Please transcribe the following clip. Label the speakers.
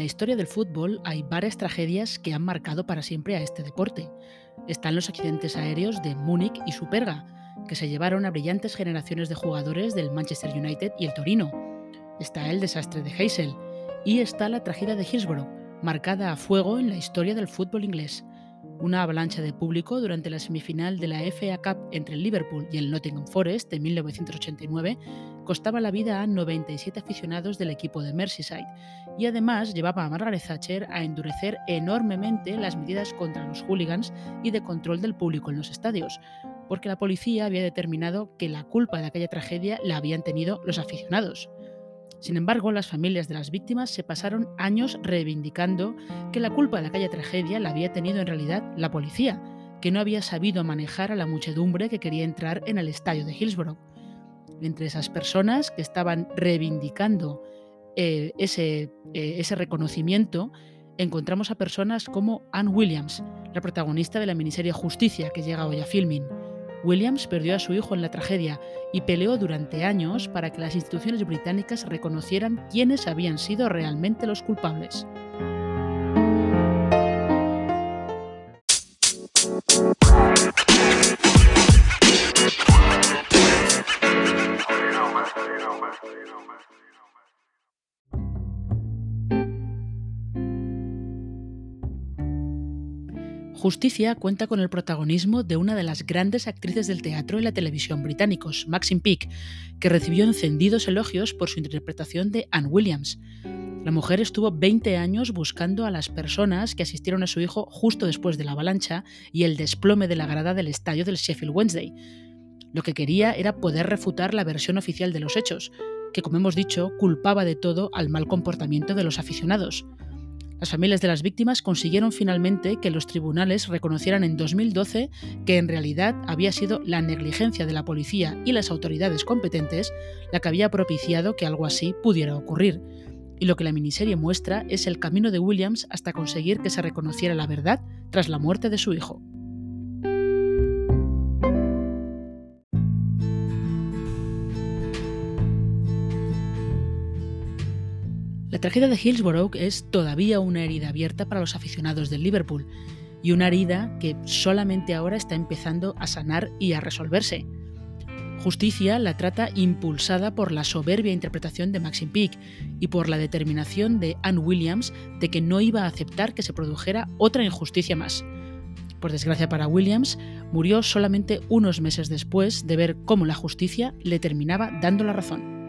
Speaker 1: La historia del fútbol hay varias tragedias que han marcado para siempre a este deporte. Están los accidentes aéreos de Múnich y Superga, que se llevaron a brillantes generaciones de jugadores del Manchester United y el Torino. Está el desastre de Heysel y está la tragedia de Hillsborough, marcada a fuego en la historia del fútbol inglés. Una avalancha de público durante la semifinal de la FA Cup entre el Liverpool y el Nottingham Forest de 1989 costaba la vida a 97 aficionados del equipo de Merseyside y además llevaba a Margaret Thatcher a endurecer enormemente las medidas contra los hooligans y de control del público en los estadios, porque la policía había determinado que la culpa de aquella tragedia la habían tenido los aficionados. Sin embargo, las familias de las víctimas se pasaron años reivindicando que la culpa de aquella tragedia la había tenido en realidad la policía, que no había sabido manejar a la muchedumbre que quería entrar en el estadio de Hillsborough. Entre esas personas que estaban reivindicando eh, ese, eh, ese reconocimiento, encontramos a personas como Anne Williams, la protagonista de la miniserie Justicia que llega hoy a filming, Williams perdió a su hijo en la tragedia y peleó durante años para que las instituciones británicas reconocieran quiénes habían sido realmente los culpables. Justicia cuenta con el protagonismo de una de las grandes actrices del teatro y la televisión británicos, Maxine Peake, que recibió encendidos elogios por su interpretación de Anne Williams. La mujer estuvo 20 años buscando a las personas que asistieron a su hijo justo después de la avalancha y el desplome de la grada del estadio del Sheffield Wednesday. Lo que quería era poder refutar la versión oficial de los hechos, que como hemos dicho culpaba de todo al mal comportamiento de los aficionados. Las familias de las víctimas consiguieron finalmente que los tribunales reconocieran en 2012 que en realidad había sido la negligencia de la policía y las autoridades competentes la que había propiciado que algo así pudiera ocurrir. Y lo que la miniserie muestra es el camino de Williams hasta conseguir que se reconociera la verdad tras la muerte de su hijo. La tragedia de Hillsborough es todavía una herida abierta para los aficionados del Liverpool y una herida que solamente ahora está empezando a sanar y a resolverse. Justicia la trata impulsada por la soberbia interpretación de Maxim Peake y por la determinación de Anne Williams de que no iba a aceptar que se produjera otra injusticia más. Por desgracia para Williams, murió solamente unos meses después de ver cómo la justicia le terminaba dando la razón.